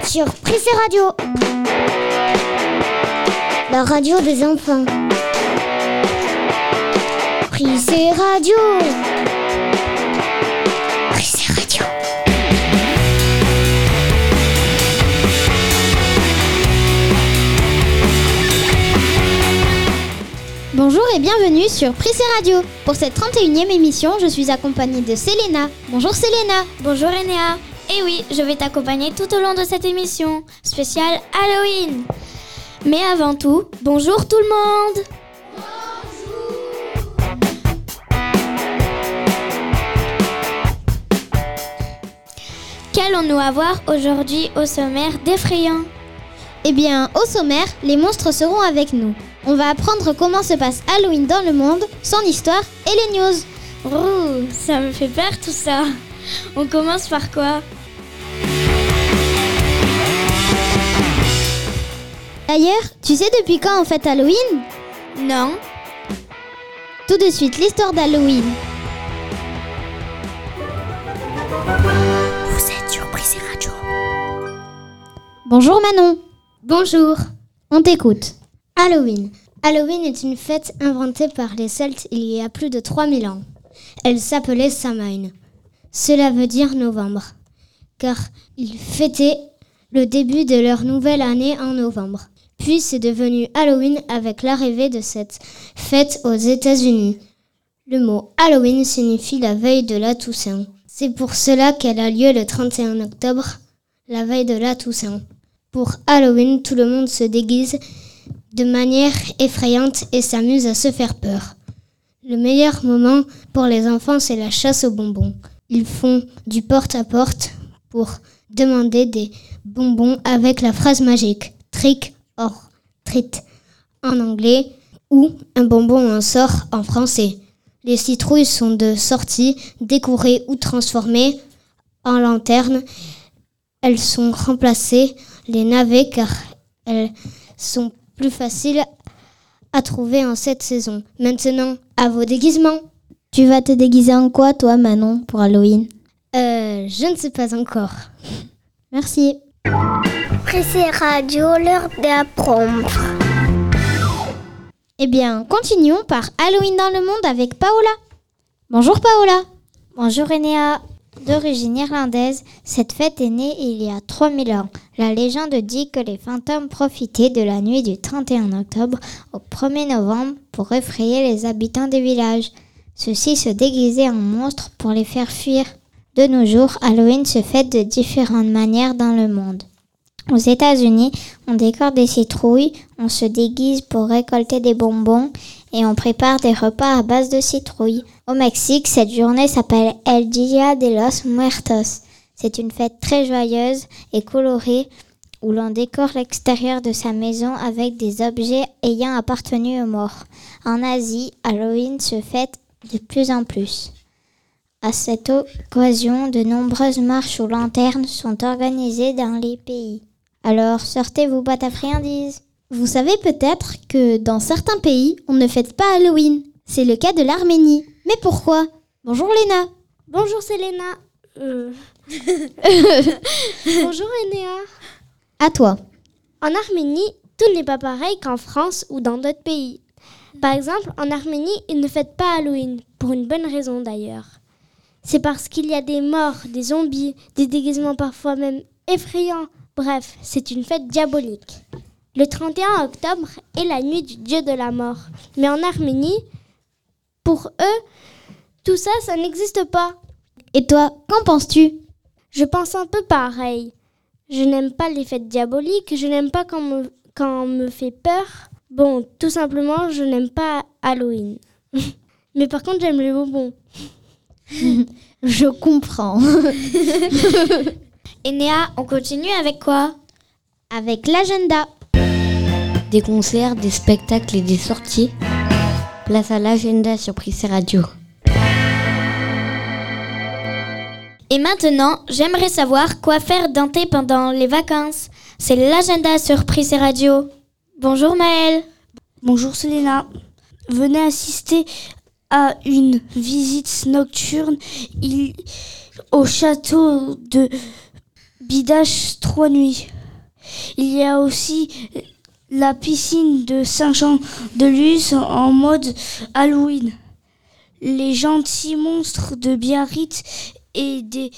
êtes sur Prissé Radio. La radio des enfants. Prissé Radio. Prissé Radio. Bonjour et bienvenue sur Prissé Radio. Pour cette 31e émission, je suis accompagnée de Selena. Bonjour Selena. Bonjour Enea. Et oui, je vais t'accompagner tout au long de cette émission spéciale Halloween. Mais avant tout, bonjour tout le monde. Qu'allons-nous avoir aujourd'hui au sommaire d'effrayant? Eh bien, au sommaire, les monstres seront avec nous. On va apprendre comment se passe Halloween dans le monde, son histoire et les news. Ouh, ça me fait peur tout ça. On commence par quoi? D'ailleurs, tu sais depuis quand on fête Halloween? Non. Tout de suite, l'histoire d'Halloween. Vous êtes sur Prissé Radio. Bonjour Manon. Bonjour. On t'écoute. Halloween. Halloween est une fête inventée par les Celtes il y a plus de 3000 ans. Elle s'appelait Samhain. Cela veut dire novembre, car ils fêtaient le début de leur nouvelle année en novembre. Puis c'est devenu Halloween avec l'arrivée de cette fête aux États-Unis. Le mot Halloween signifie la veille de la Toussaint. C'est pour cela qu'elle a lieu le 31 octobre, la veille de la Toussaint. Pour Halloween, tout le monde se déguise de manière effrayante et s'amuse à se faire peur. Le meilleur moment pour les enfants, c'est la chasse aux bonbons. Ils font du porte-à-porte pour demander des bonbons avec la phrase magique trick or treat en anglais ou un bonbon en sort en français. Les citrouilles sont de sortie, décorées ou transformées en lanternes. Elles sont remplacées les navets car elles sont plus faciles à trouver en cette saison. Maintenant, à vos déguisements. Tu vas te déguiser en quoi toi Manon pour Halloween? Euh, je ne sais pas encore. Merci. Pressé Radio, l'heure d'apprendre. Eh bien, continuons par Halloween dans le monde avec Paola. Bonjour Paola. Bonjour Enea. D'origine irlandaise, cette fête est née il y a 3000 ans. La légende dit que les fantômes profitaient de la nuit du 31 octobre au 1er novembre pour effrayer les habitants des villages. Ceux-ci se déguisaient en monstres pour les faire fuir. De nos jours, Halloween se fête de différentes manières dans le monde. Aux États-Unis, on décore des citrouilles, on se déguise pour récolter des bonbons et on prépare des repas à base de citrouilles. Au Mexique, cette journée s'appelle El Dia de los Muertos. C'est une fête très joyeuse et colorée où l'on décore l'extérieur de sa maison avec des objets ayant appartenu aux morts. En Asie, Halloween se fête de plus en plus. À cette occasion, de nombreuses marches aux lanternes sont organisées dans les pays. Alors sortez vos boîtes à friandises. Vous savez peut-être que dans certains pays, on ne fête pas Halloween. C'est le cas de l'Arménie. Mais pourquoi? Bonjour Léna. Bonjour Selena. Euh, Bonjour Enea. À toi. En Arménie, tout n'est pas pareil qu'en France ou dans d'autres pays. Par exemple, en Arménie, ils ne fêtent pas Halloween, pour une bonne raison d'ailleurs. C'est parce qu'il y a des morts, des zombies, des déguisements parfois même effrayants. Bref, c'est une fête diabolique. Le 31 octobre est la nuit du dieu de la mort. Mais en Arménie, pour eux, tout ça, ça n'existe pas. Et toi, qu'en penses-tu? Je pense un peu pareil. Je n'aime pas les fêtes diaboliques, je n'aime pas quand me, quand on me fait peur. Bon, tout simplement, je n'aime pas Halloween. Mais par contre, j'aime les bonbons. Je comprends. Enea, on continue avec quoi? Avec l'agenda. Des concerts, des spectacles et des sorties. Place à l'agenda sur Prissé Radio. Et maintenant, j'aimerais savoir quoi faire Dante pendant les vacances. C'est l'agenda sur Prissé Radio. Bonjour Maëlle. Bonjour Selena. Venez assister à une visite nocturne au château de Bidache trois nuits. Il y a aussi la piscine de Saint-Jean-de-Luz en mode Halloween. Les gentils monstres de Biarritz et des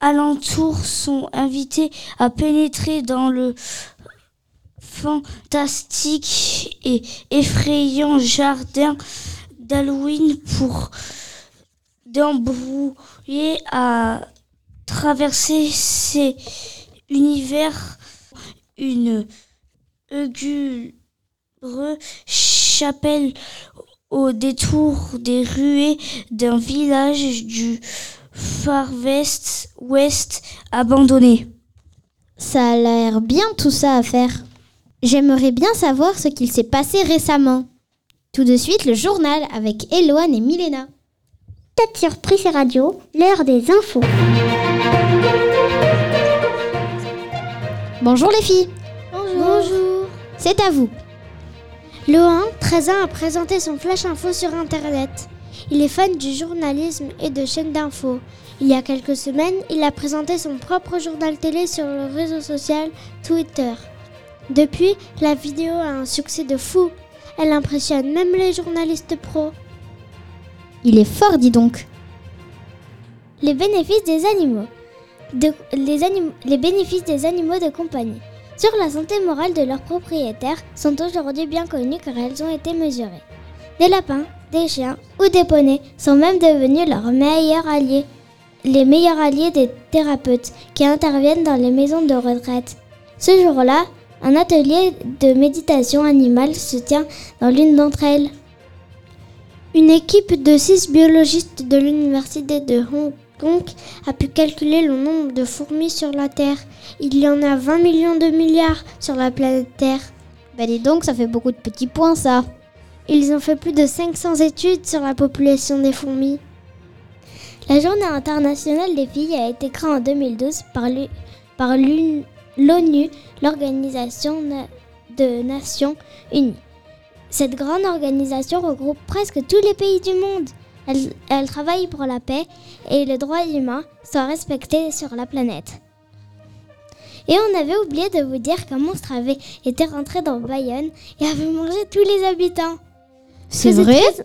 alentours sont invités à pénétrer dans le fantastique et effrayant jardin d'Halloween pour d'embrouiller à traverser ces univers une lugubre chapelle au détour des ruées d'un village du Far West, West abandonné. Ça a l'air bien tout ça à faire. J'aimerais bien savoir ce qu'il s'est passé récemment. Tout de suite, le journal avec Eloane et Milena. Tête surprise et radio, l'heure des infos. Bonjour les filles. Bonjour. C'est à vous. Lohan, 13 ans, a présenté son flash info sur Internet. Il est fan du journalisme et de chaînes d'infos. Il y a quelques semaines, il a présenté son propre journal télé sur le réseau social Twitter. Depuis, la vidéo a un succès de fou. Elle impressionne même les journalistes pros. Il est fort, dis donc. Les bénéfices des animaux. Les, les bénéfices des animaux de compagnie sur la santé morale de leurs propriétaires sont aujourd'hui bien connus car elles ont été mesurées. Des lapins, des chiens ou des poneys sont même devenus leurs meilleurs alliés. Les meilleurs alliés des thérapeutes qui interviennent dans les maisons de retraite. Ce jour-là, un atelier de méditation animale se tient dans l'une d'entre elles. Une équipe de six biologistes de l'université de Hong A pu calculer le nombre de fourmis sur la Terre. Il y en a 20 millions de milliards sur la planète Terre. Bah dis donc, ça fait beaucoup de petits points ça. Ils ont fait plus de 500 études sur la population des fourmis. La journée internationale des filles a été créée en 2012 par l'ONU, l'Organisation de Nations Unies. Cette grande organisation regroupe presque tous les pays du monde. Elle, elle travaille pour la paix et le droit humain soit respecté sur la planète. Et on avait oublié de vous dire qu'un monstre avait été rentré dans Bayonne et avait mangé tous les habitants. C'est vrai très-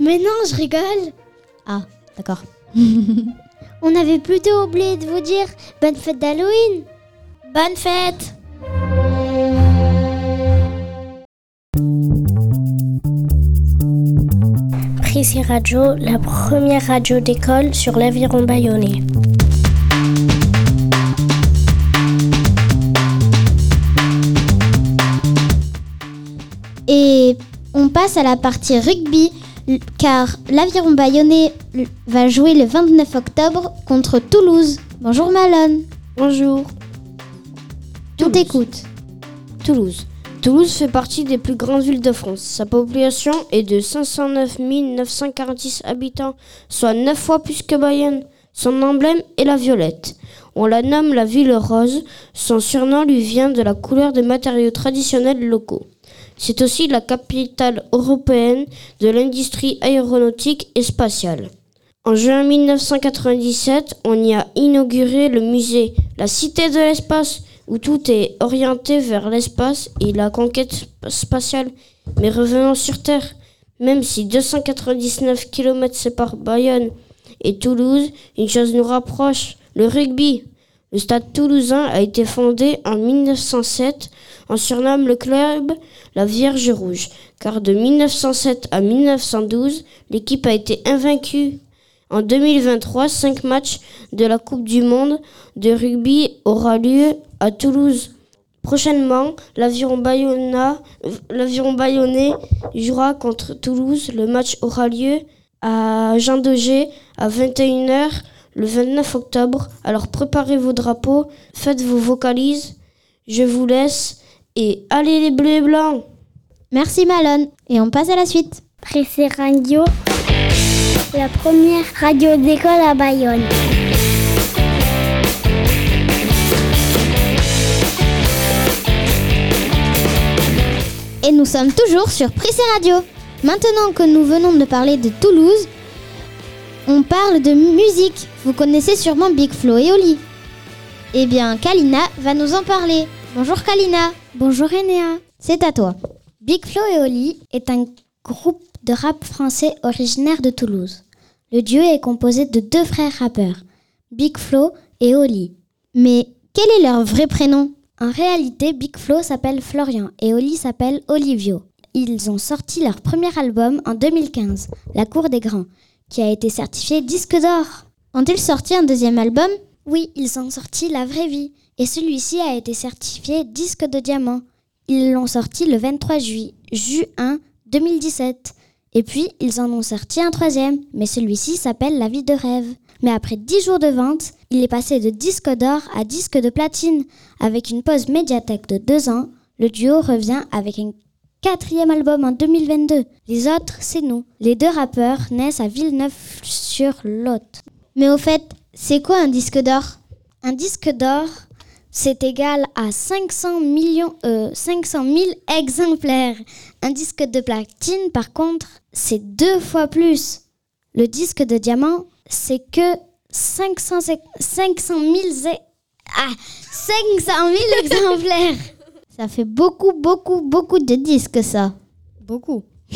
Mais non, je rigole. Ah, d'accord. On avait plutôt oublié de vous dire bonne fête d'Halloween. Bonne fête Radio, la première radio d'école sur l'aviron bayonnais. Et on passe à la partie rugby, car l'Aviron Bayonnais va jouer le 29 octobre contre Toulouse. Bonjour Malone, Bonjour. on t'écoute. Toulouse. Toulouse fait partie des plus grandes villes de France. Sa population est de 509 946 habitants, soit 9 fois plus que Bayonne. Son emblème est la violette. On la nomme la ville rose. Son surnom lui vient de la couleur des matériaux traditionnels locaux. C'est aussi la capitale européenne de l'industrie aéronautique et spatiale. En juin 1997, on y a inauguré le musée La Cité de l'espace, où tout est orienté vers l'espace et la conquête sp- spatiale. Mais revenons sur Terre. Même si 299 km séparent Bayonne et Toulouse, une chose nous rapproche, le rugby. Le stade toulousain a été fondé en 1907. On surnomme le club la Vierge Rouge, car de 1907 à 1912, l'équipe a été invaincue. En 2023, cinq matchs de la Coupe du Monde de rugby aura lieu à Toulouse. Prochainement, l'aviron Bayonna- l'aviron bayonnais jouera contre Toulouse. Le match aura lieu à Jean Daugé à 21h le 29 octobre. Alors préparez vos drapeaux, faites vos vocalises. Je vous laisse et allez les bleus et blancs Merci Malone, et on passe à la suite. Pressé Radio, la première radio d'école à Bayonne. Et nous sommes toujours sur Prissé Radio. Maintenant que nous venons de parler de Toulouse, On parle de musique. Vous connaissez sûrement Big Flo et Oli. Eh bien, Kalina va nous en parler. Bonjour Kalina. Bonjour Enea. C'est à toi. Big Flo et Oli est un groupe de rap français originaire de Toulouse. Le duo est composé de deux frères rappeurs, Big Flo et Oli. Mais quel est leur vrai prénom? En réalité, Big Flo s'appelle Florian et Oli s'appelle Olivio. Ils ont sorti leur premier album en 2015, La Cour des Grands, qui a été certifié disque d'or. Ont-ils sorti un deuxième album? Oui, ils ont sorti La Vraie Vie, et celui-ci a été certifié disque de diamant. Ils l'ont sorti le 23 juillet, juin 2017. Et puis, ils en ont sorti un troisième, mais celui-ci s'appelle La vie de rêve. Mais après 10 jours de vente, il est passé de disque d'or à disque de platine. Avec une pause médiathèque de deux ans, le duo revient avec un quatrième album en 2022. Les autres, c'est nous. Les deux rappeurs naissent à Villeneuve-sur-Lot. Mais au fait, c'est quoi un disque d'or? Un disque d'or, c'est égal à 500 millions, euh, 500 000 exemplaires. Un disque de platine, par contre, c'est deux fois plus. Le disque de diamant, c'est que 500, 500 000, ah, 500 000 exemplaires. Ça fait beaucoup, beaucoup, beaucoup de disques, ça. Beaucoup.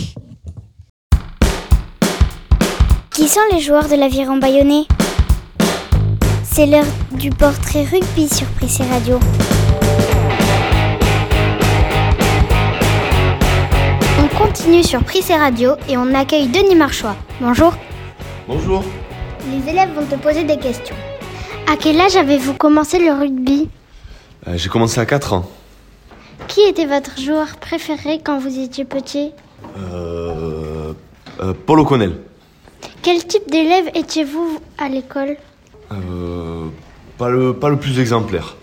Qui sont les joueurs de l'aviron bayonnais? C'est l'heure du portrait rugby sur Prissé Radio. On continue sur Prissé Radio et on accueille Denis Marchois. Bonjour. Bonjour. Les élèves vont te poser des questions. À quel âge avez-vous commencé le rugby Euh, J'ai commencé à 4 ans. Qui était votre joueur préféré quand vous étiez petit Euh, euh, Paul O'Connell. Quel type d'élève étiez-vous à l'école pas, le, pas le plus exemplaire.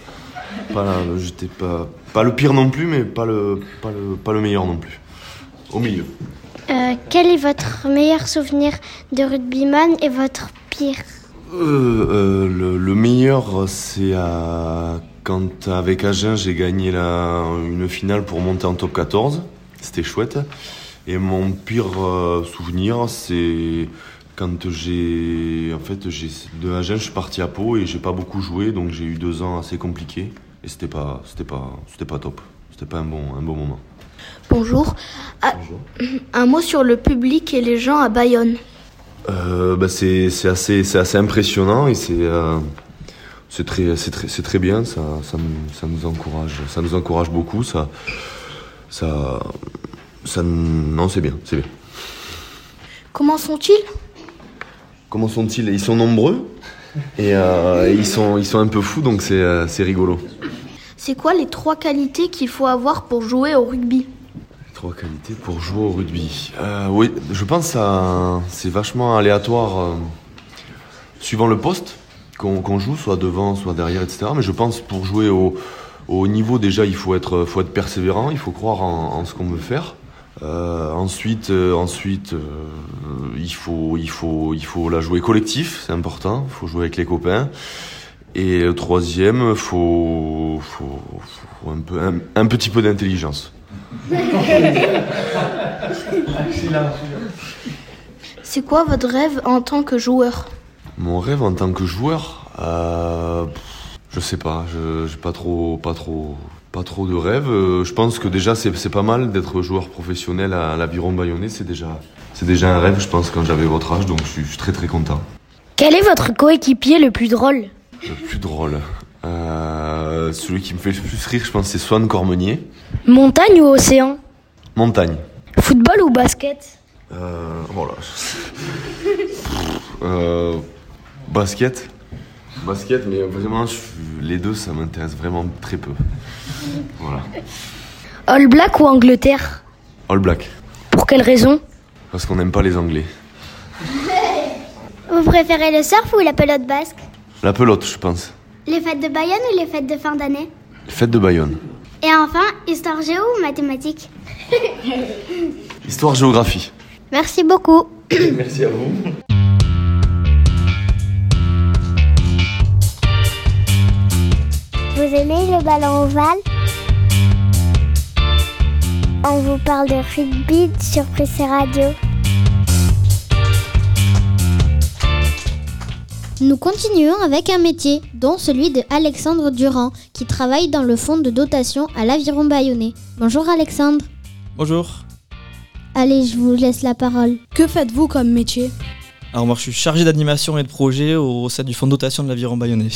Pas, j'étais pas, pas le pire non plus, mais pas le, pas, le, pas le meilleur non plus. Au milieu. Euh, Quel est votre meilleur souvenir de rugbyman et votre pire Euh, euh, le, le meilleur, c'est à, quand avec Agen, j'ai gagné la, une finale pour monter en top 14. C'était chouette. Et mon pire euh, souvenir, c'est quand j'ai. En fait, j'ai, de Agen, je suis parti à Pau et j'ai pas beaucoup joué, donc j'ai eu deux ans assez compliqués. Et c'était pas, c'était pas, c'était pas top. C'était pas un bon, un bon moment. Bonjour. Ah, Un mot sur le public et les gens à Bayonne. Euh, bah, c'est assez, impressionnant et c'est euh, très, bien. Ça, ça, me- ça nous encourage, ça nous encourage beaucoup. Ça, ça, ça, non, c'est bien, c'est bien. Comment sont-ils? Comment sont-ils? Ils sont nombreux et euh, ils sont, ils sont un peu fous, donc c'est, c'est rigolo. C'est quoi les trois qualités qu'il faut avoir pour jouer au rugby? Trois qualités pour jouer au rugby. Euh, oui, je pense que c'est vachement aléatoire euh, suivant le poste qu'on joue, soit devant, soit derrière, etc. Mais je pense pour jouer au, au niveau, déjà, il faut être, faut être persévérant, il faut croire en, ce qu'on veut faire. Euh, ensuite, ensuite il, faut, il, faut, il faut la jouer collectif, c'est important, il faut jouer avec les copains. Et troisième, il faut, faut, un, peu, un petit peu d'intelligence. C'est quoi votre rêve en tant que joueur? Mon rêve en tant que joueur, euh, je sais pas, je j'ai pas trop, pas trop, pas trop de rêves. Euh, Je pense que déjà c'est c'est pas mal d'être joueur professionnel à l'Aviron Bayonnais, c'est déjà, c'est déjà un rêve. Je pense quand j'avais votre âge, donc je suis, je suis très très content. Quel est votre coéquipier le plus drôle? Le plus drôle, euh, celui qui me fait le plus rire, je pense, c'est Swan Cormenier. Montagne ou océan Montagne. Football ou basket Euh, voilà. Euh, basket. Basket, mais vraiment, je- les deux, ça m'intéresse vraiment très peu. Voilà. All Black ou Angleterre All Black. Pour quelle raison Parce qu'on n'aime pas les Anglais. Vous préférez le surf ou la pelote basque La pelote, je pense. Les fêtes de Bayonne ou les fêtes de fin d'année Fête de Bayonne. Et enfin, histoire géo ou mathématiques Histoire-géographie. Merci beaucoup. Merci à vous. Vous aimez le ballon ovale? On vous parle de rugby sur Prissé Radio. Nous continuons avec un métier, dont celui de Alexandre Durand, qui travaille dans le fonds de dotation à l'Aviron Bayonnais. Bonjour Alexandre. Bonjour. Allez, je vous laisse la parole. Que faites-vous comme métier? Alors moi je suis chargé d'animation et de projet au sein du fonds de dotation de l'Aviron Bayonnais.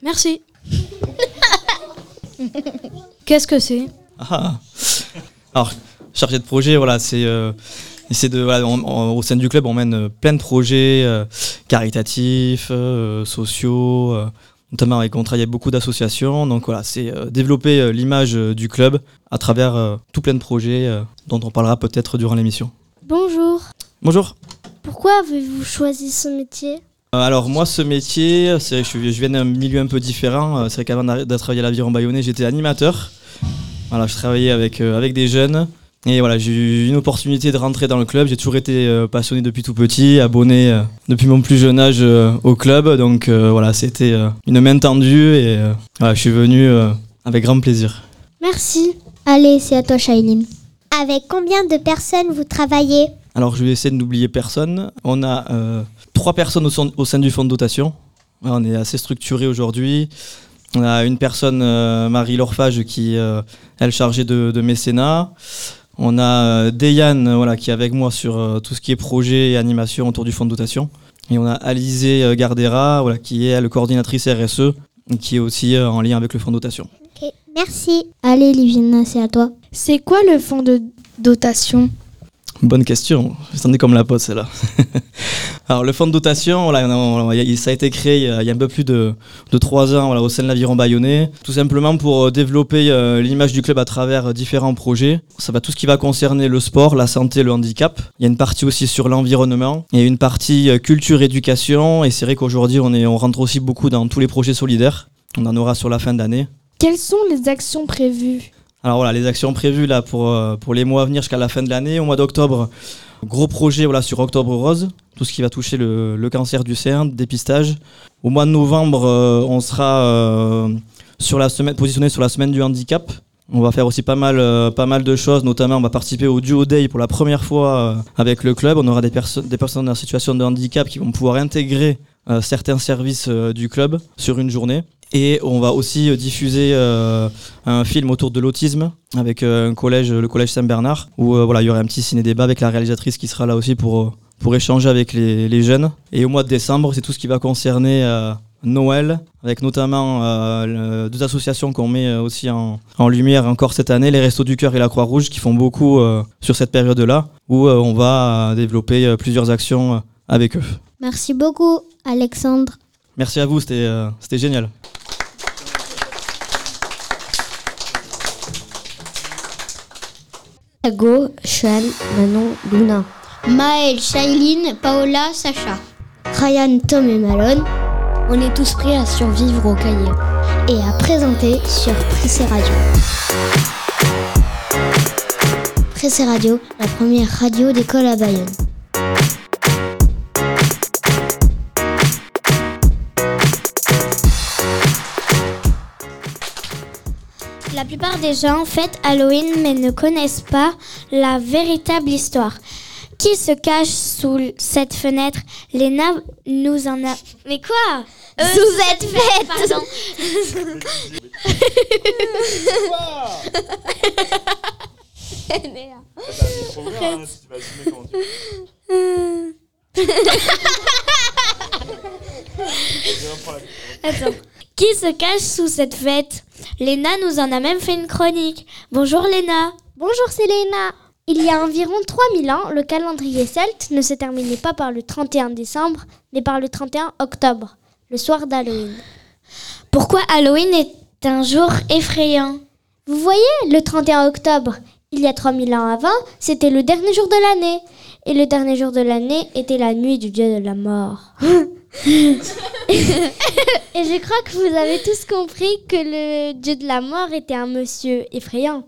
Merci. Qu'est-ce que c'est? Ah. Alors chargé de projet, voilà, c'est euh, c'est de voilà, on- on- au sein du club on mène euh, plein de projets euh, caritatifs, euh, sociaux. euh, Notamment avec on travaille avec beaucoup d'associations, donc voilà, c'est développer l'image du club à travers tout plein de projets dont on parlera peut-être durant l'émission. Bonjour. Bonjour. Pourquoi avez-vous choisi ce métier? Alors moi ce métier, c'est, je, je viens d'un milieu un peu différent. C'est vrai qu'avant de travailler à l'Aviron Bayonnais, j'étais animateur. Voilà, je travaillais avec, avec des jeunes. Et voilà, j'ai eu une opportunité de rentrer dans le club. J'ai toujours été euh, passionné depuis tout petit, abonné euh, depuis mon plus jeune âge euh, au club. Donc voilà, c'était une main tendue et voilà, je suis venu avec grand plaisir. Merci. Allez, c'est à toi Shailene. Avec combien de personnes vous travaillez? Alors je vais essayer de n'oublier personne. On a euh, trois personnes au, sein- au sein du fonds de dotation. On est assez structuré aujourd'hui. On a une personne, euh, Marie Lorfage, qui euh, elle est chargée de, de mécénat. On a euh, Deyane, euh, voilà, qui est avec moi sur euh, tout ce qui est projet et animation autour du fonds de dotation. Et on a Alizé Gardera, voilà, qui est elle, coordinatrice RSE, qui est aussi euh, en lien avec le fonds de dotation. Merci. Allez Liviana, c'est à toi. C'est quoi le fonds de dotation? Bonne question. J'attendais comme la pote, celle-là. Alors, le fonds de dotation, voilà, ça a été créé il y a- il y a un peu plus de, de trois ans voilà, au sein de l'Aviron Bayonnais, tout simplement pour euh, développer euh, l'image du club à travers euh, différents projets. Ça va tout ce qui va concerner le sport, la santé, le handicap. Il y a une partie aussi sur l'environnement. Il y a une partie euh, culture, éducation. Et c'est vrai qu'aujourd'hui, on, on rentre aussi beaucoup dans tous les projets solidaires. On en aura sur la fin d'année. Quelles sont les actions prévues? Alors voilà, les actions prévues là pour, euh, pour les mois à venir jusqu'à la fin de l'année. Au mois d'octobre, gros projet voilà, sur Octobre Rose, tout ce qui va toucher le, le cancer du sein, dépistage. Au mois de novembre, euh, on sera euh, sur la semaine, positionné sur la semaine du handicap. On va faire aussi pas mal, euh, pas mal de choses, notamment on va participer au Duo Day pour la première fois euh, avec le club. On aura des, perso- des personnes en situation de handicap qui vont pouvoir intégrer certains services du club sur une journée. Et on va aussi euh, diffuser euh, un film autour de l'autisme avec euh, un collège, le collège Saint-Bernard, où voilà, il y aura un petit ciné-débat avec la réalisatrice qui sera là aussi pour, pour échanger avec les, jeunes. Et au mois de décembre, c'est tout ce qui va concerner Noël, avec notamment deux associations qu'on met aussi en, en lumière encore cette année, les Restos du Cœur et la Croix-Rouge, qui font beaucoup sur cette période-là, où on va développer plusieurs actions avec eux. Merci beaucoup Alexandre. Merci à vous, c'était euh, c'était génial. Hugo, Sean, Manon, Luna. Maël, Shailene, Paola, Sacha. Ryan, Tom et Malone. On est tous prêts à survivre au cahier. Et à présenter sur Pressé Radio. Pressé Radio, la première radio d'école à Bayonne. Plupart des gens fêtent Halloween mais ne connaissent pas la véritable histoire. Qui se cache sous cette fenêtre? Léna nous en a... Mais quoi? Euh, Sous cette fête Pardon. Attends. Qui se cache sous cette fête Léna nous en a même fait une chronique. Bonjour Léna. Bonjour, c'est Léna. Il y a environ 3000 ans, le calendrier celte ne se terminait pas par le 31 décembre, mais par le 31 octobre, le soir d'Halloween. Pourquoi Halloween est un jour effrayant? Vous voyez, le 31 octobre, il y a 3000 ans avant, c'était le dernier jour de l'année. Et le dernier jour de l'année était la nuit du dieu de la mort. Et je crois que vous avez tous compris que le dieu de la mort était un monsieur effrayant.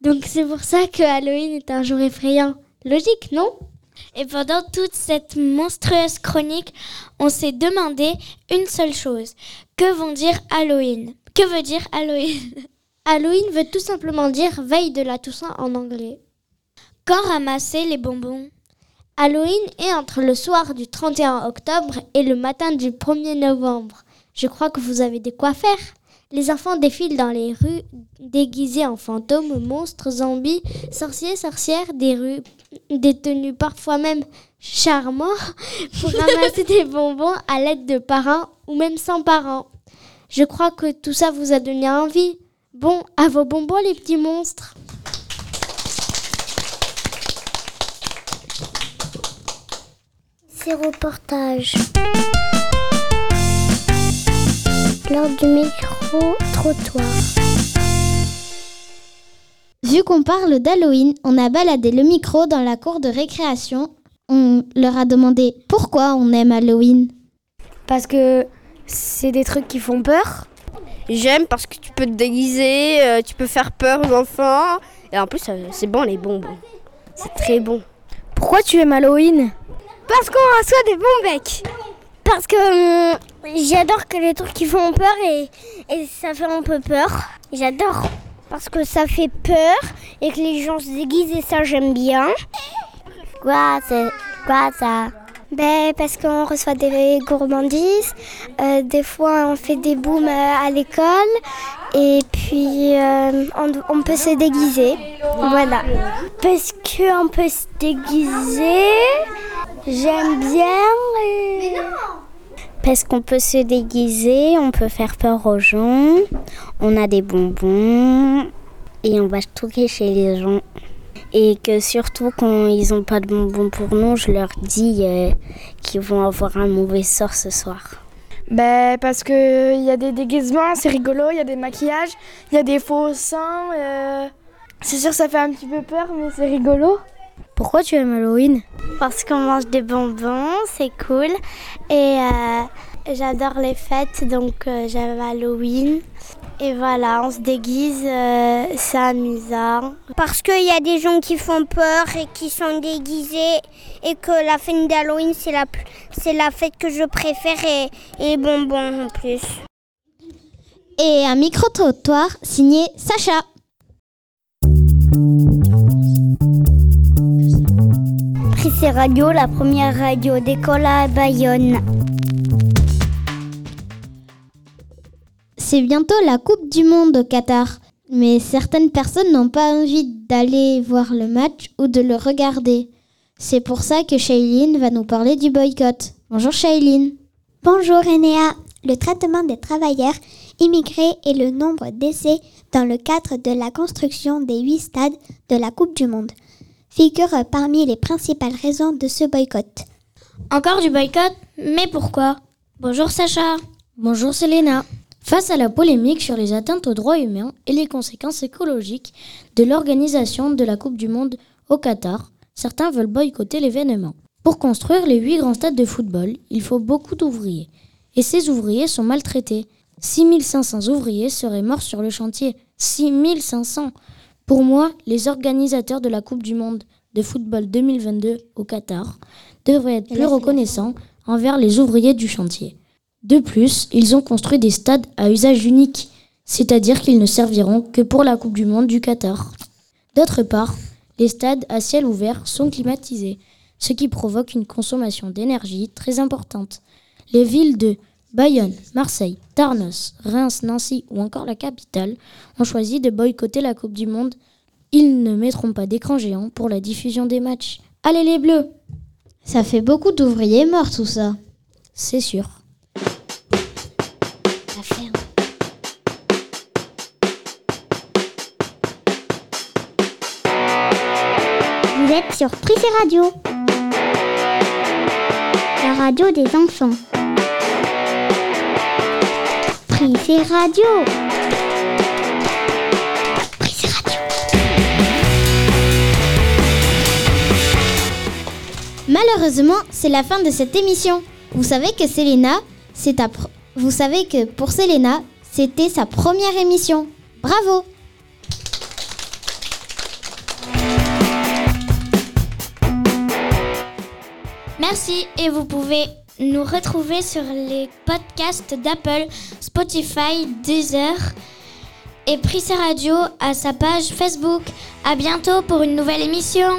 Donc c'est pour ça que Halloween est un jour effrayant. Logique, non? Et pendant toute cette monstrueuse chronique, on s'est demandé une seule chose. Que vont dire Halloween? Que veut dire Halloween? Halloween veut tout simplement dire veille de la Toussaint en anglais. Quand ramasser les bonbons? Halloween est entre le soir du 31 octobre et le matin du 1er novembre. Je crois que vous avez de quoi faire. Les enfants défilent dans les rues déguisés en fantômes, monstres, zombies, sorciers, sorcières, des rues détenues parfois même charmants pour ramasser des bonbons à l'aide de parents ou même sans parents. Je crois que tout ça vous a donné envie. Bon, à vos bonbons les petits monstres. Ces reportages. Lors du micro-trottoir. Vu qu'on parle d'Halloween, on a baladé le micro dans la cour de récréation. On leur a demandé pourquoi on aime Halloween. Parce que c'est des trucs qui font peur. J'aime parce que tu peux te déguiser, euh, tu peux faire peur aux enfants. Et en plus, euh, c'est bon les bonbons. C'est très bon. Pourquoi tu aimes Halloween? Parce qu'on reçoit des bons becs. Parce que hum, j'adore que les trucs qui font peur et, et ça fait un peu peur. J'adore. Parce que ça fait peur et que les gens se déguisent et ça j'aime bien. Quoi, c'est quoi ça? Ben, parce qu'on reçoit des gourmandises, euh, des fois on fait des booms euh, à l'école et puis euh, on, on peut se déguiser. Voilà. Parce qu'on peut se déguiser, j'aime bien. et- Parce qu'on peut se déguiser, on peut faire peur aux gens, on a des bonbons et on va tout chez les gens. Et que surtout quand ils n'ont pas de bonbons pour nous, je leur dis euh, qu'ils vont avoir un mauvais sort ce soir. Ben, parce que il y a des déguisements, c'est rigolo, il y a des maquillages, il y a des faux seins. euh, C'est sûr, ça fait un petit peu peur, mais c'est rigolo. Pourquoi tu aimes Halloween Parce qu'on mange des bonbons, c'est cool. Et euh, j'adore les fêtes, donc euh, j'aime Halloween. Et voilà, on se déguise, euh, c'est amusant. Parce qu'il y a des gens qui font peur et qui sont déguisés. Et que la fête d'Halloween, c'est la, c'est la fête que je préfère et, et les bonbons en plus. Et un micro-trottoir signé Sacha. Prissé Radio, la première radio d'école à Bayonne. C'est bientôt la Coupe du Monde au Qatar. Mais certaines personnes n'ont pas envie d'aller voir le match ou de le regarder. C'est pour ça que Shailene va nous parler du boycott. Bonjour Shailene. Bonjour Enea. Le traitement des travailleurs immigrés et le nombre d'essais dans le cadre de la construction des huit stades de la Coupe du Monde figurent parmi les principales raisons de ce boycott. Encore du boycott Mais pourquoi? Bonjour Sacha. Bonjour Selena. Face à la polémique sur les atteintes aux droits humains et les conséquences écologiques de l'organisation de la Coupe du Monde au Qatar, certains veulent boycotter l'événement. Pour construire les huit grands stades de football, il faut beaucoup d'ouvriers. Et ces ouvriers sont maltraités. 6500 ouvriers seraient morts sur le chantier. 6500 Pour moi, les organisateurs de la Coupe du Monde de football 2022 au Qatar devraient être plus reconnaissants envers les ouvriers du chantier. De plus, ils ont construit des stades à usage unique, c'est-à-dire qu'ils ne serviront que pour la Coupe du Monde du Qatar. D'autre part, les stades à ciel ouvert sont climatisés, ce qui provoque une consommation d'énergie très importante. Les villes de Bayonne, Marseille, Tarnos, Reims, Nancy ou encore la capitale ont choisi de boycotter la Coupe du Monde. Ils ne mettront pas d'écran géant pour la diffusion des matchs. Allez les Bleus Ça fait beaucoup d'ouvriers morts tout ça. C'est sûr. Vous êtes sur Prissé Radio, la radio des enfants. Prissé Radio. Prissé Radio. Malheureusement, c'est la fin de cette émission. Vous savez que Selena, c'est ta vous savez que pour Selena, c'était sa première émission. Bravo. Merci et vous pouvez nous retrouver sur les podcasts d'Apple, Spotify, Deezer et Prissé Radio à sa page Facebook. À bientôt pour une nouvelle émission.